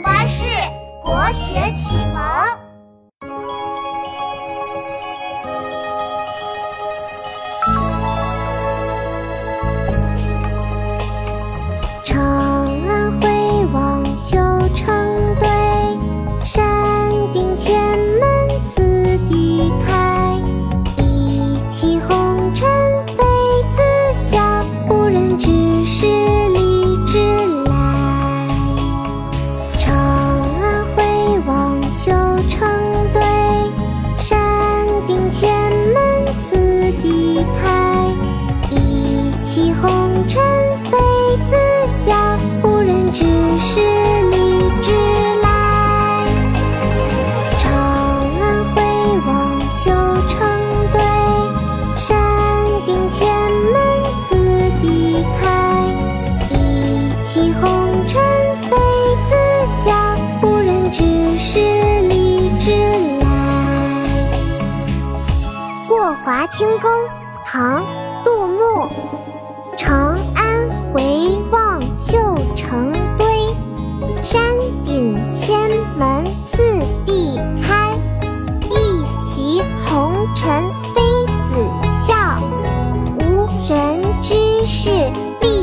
巴士国学启蒙。华清宫唐杜牧长安回望绣成堆山顶千门次第开一骑红尘妃子笑无人知是。荔